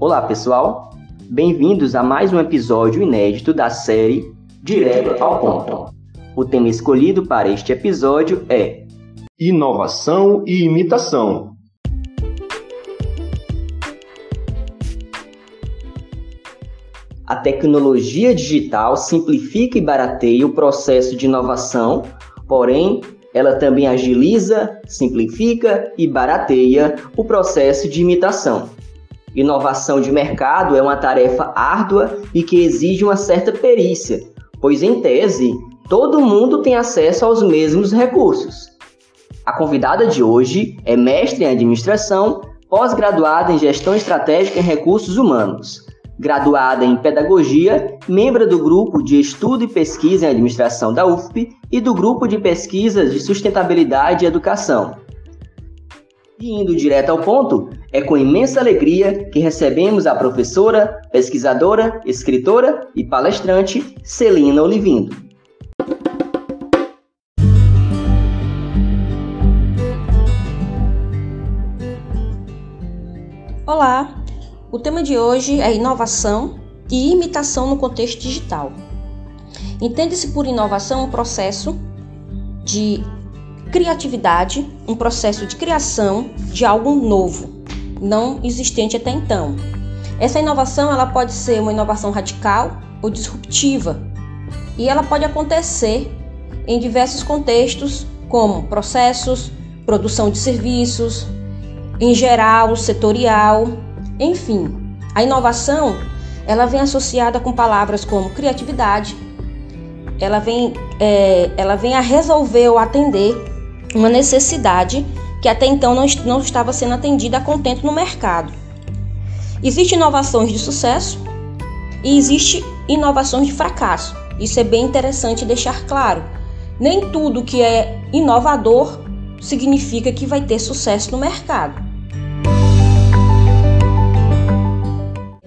Olá, pessoal. Bem-vindos a mais um episódio inédito da série Direto ao Ponto. O tema escolhido para este episódio é Inovação e imitação. A tecnologia digital simplifica e barateia o processo de inovação, porém, ela também agiliza, simplifica e barateia o processo de imitação. Inovação de mercado é uma tarefa árdua e que exige uma certa perícia, pois, em tese, todo mundo tem acesso aos mesmos recursos. A convidada de hoje é mestre em administração, pós-graduada em gestão estratégica em recursos humanos, graduada em pedagogia, membro do grupo de estudo e pesquisa em administração da UFP e do grupo de pesquisas de sustentabilidade e educação. E indo direto ao ponto, é com imensa alegria que recebemos a professora, pesquisadora, escritora e palestrante Celina Olivindo. Olá, o tema de hoje é inovação e imitação no contexto digital. Entende-se por inovação um processo de criatividade, um processo de criação de algo novo, não existente até então. Essa inovação ela pode ser uma inovação radical ou disruptiva, e ela pode acontecer em diversos contextos, como processos, produção de serviços, em geral, setorial, enfim. A inovação, ela vem associada com palavras como criatividade, ela vem, é, ela vem a resolver ou atender uma necessidade que até então não, não estava sendo atendida a contento no mercado. Existem inovações de sucesso e existe inovações de fracasso. Isso é bem interessante deixar claro. Nem tudo que é inovador significa que vai ter sucesso no mercado.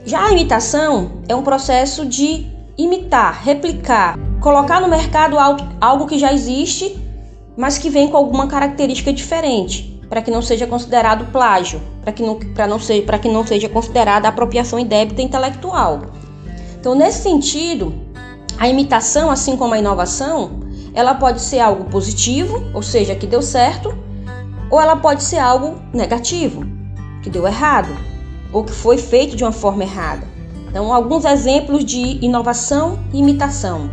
Já a imitação é um processo de imitar, replicar, colocar no mercado algo que já existe mas que vem com alguma característica diferente, para que não seja considerado plágio, para que não, não, seja, que não seja considerada apropriação indébita intelectual. Então, nesse sentido, a imitação, assim como a inovação, ela pode ser algo positivo, ou seja, que deu certo, ou ela pode ser algo negativo, que deu errado, ou que foi feito de uma forma errada. Então, alguns exemplos de inovação e imitação.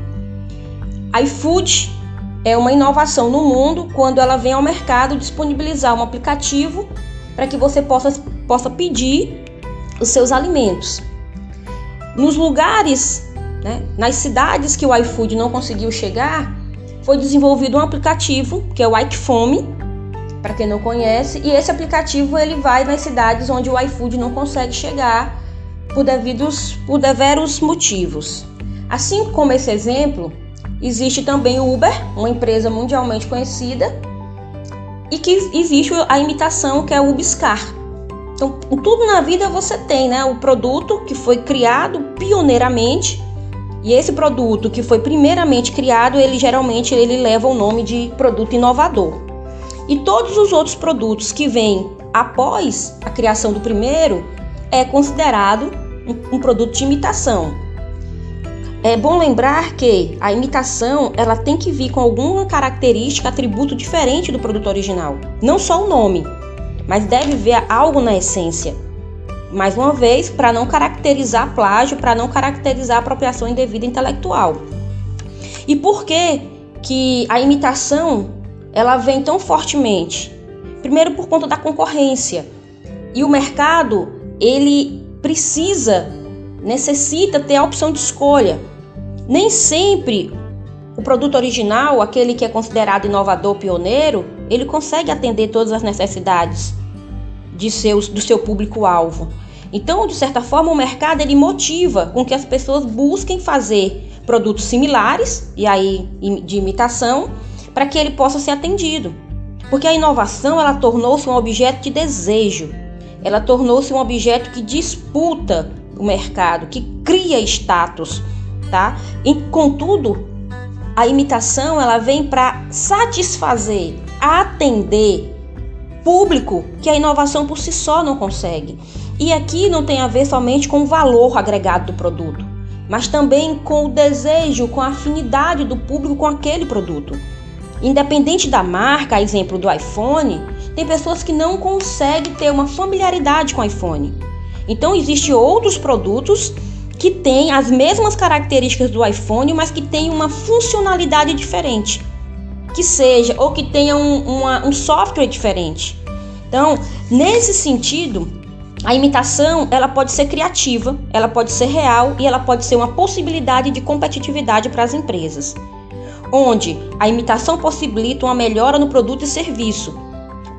iFood é uma inovação no mundo quando ela vem ao mercado disponibilizar um aplicativo para que você possa, possa pedir os seus alimentos. Nos lugares, né, nas cidades que o iFood não conseguiu chegar, foi desenvolvido um aplicativo que é o iFome, para quem não conhece, e esse aplicativo ele vai nas cidades onde o iFood não consegue chegar por devidos por deveros motivos. Assim como esse exemplo, Existe também o Uber, uma empresa mundialmente conhecida, e que existe a imitação que é o Ubiscar. Então, tudo na vida você tem, né? O produto que foi criado pioneiramente, e esse produto que foi primeiramente criado, ele geralmente ele leva o nome de produto inovador. E todos os outros produtos que vêm após a criação do primeiro é considerado um, um produto de imitação. É bom lembrar que a imitação ela tem que vir com alguma característica, atributo diferente do produto original. Não só o nome, mas deve ver algo na essência. Mais uma vez, para não caracterizar plágio, para não caracterizar apropriação indevida intelectual. E por que que a imitação ela vem tão fortemente? Primeiro por conta da concorrência. E o mercado, ele precisa necessita ter a opção de escolha. Nem sempre o produto original, aquele que é considerado inovador, pioneiro, ele consegue atender todas as necessidades de seus, do seu público-alvo. Então, de certa forma, o mercado ele motiva com que as pessoas busquem fazer produtos similares e aí de imitação para que ele possa ser atendido. Porque a inovação ela tornou-se um objeto de desejo. Ela tornou-se um objeto que disputa o mercado, que cria status, tá? E, contudo, a imitação ela vem para satisfazer, atender público que a inovação por si só não consegue. E aqui não tem a ver somente com o valor agregado do produto, mas também com o desejo, com a afinidade do público com aquele produto. Independente da marca, exemplo do iPhone, tem pessoas que não conseguem ter uma familiaridade com o iPhone. Então existem outros produtos que têm as mesmas características do iPhone, mas que têm uma funcionalidade diferente. Que seja ou que tenha um, uma, um software diferente. Então, nesse sentido, a imitação ela pode ser criativa, ela pode ser real e ela pode ser uma possibilidade de competitividade para as empresas, onde a imitação possibilita uma melhora no produto e serviço,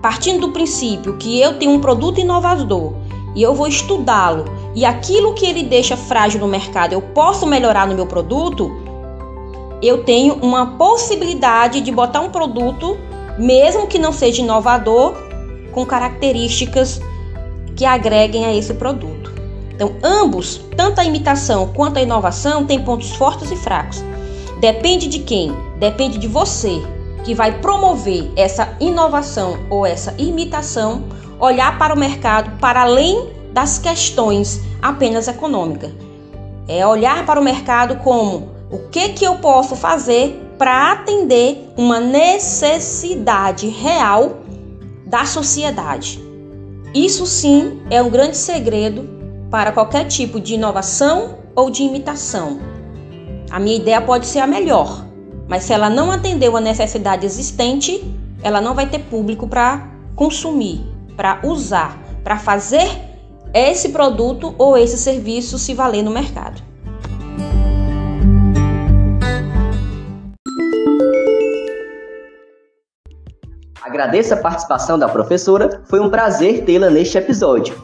partindo do princípio que eu tenho um produto inovador e eu vou estudá-lo e aquilo que ele deixa frágil no mercado eu posso melhorar no meu produto, eu tenho uma possibilidade de botar um produto, mesmo que não seja inovador, com características que agreguem a esse produto. Então, ambos, tanto a imitação quanto a inovação, têm pontos fortes e fracos. Depende de quem? Depende de você, que vai promover essa inovação ou essa imitação, olhar para o mercado para além das questões apenas econômicas. É olhar para o mercado como o que, que eu posso fazer para atender uma necessidade real da sociedade? Isso sim é um grande segredo para qualquer tipo de inovação ou de imitação. A minha ideia pode ser a melhor, mas se ela não atender uma necessidade existente, ela não vai ter público para consumir, para usar, para fazer esse produto ou esse serviço se valer no mercado. Agradeço a participação da professora, foi um prazer tê-la neste episódio.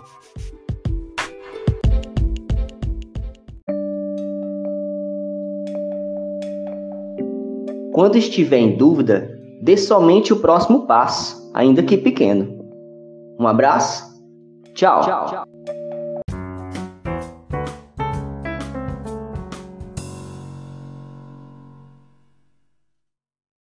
Quando estiver em dúvida, dê somente o próximo passo, ainda que pequeno. Um abraço, tchau. tchau.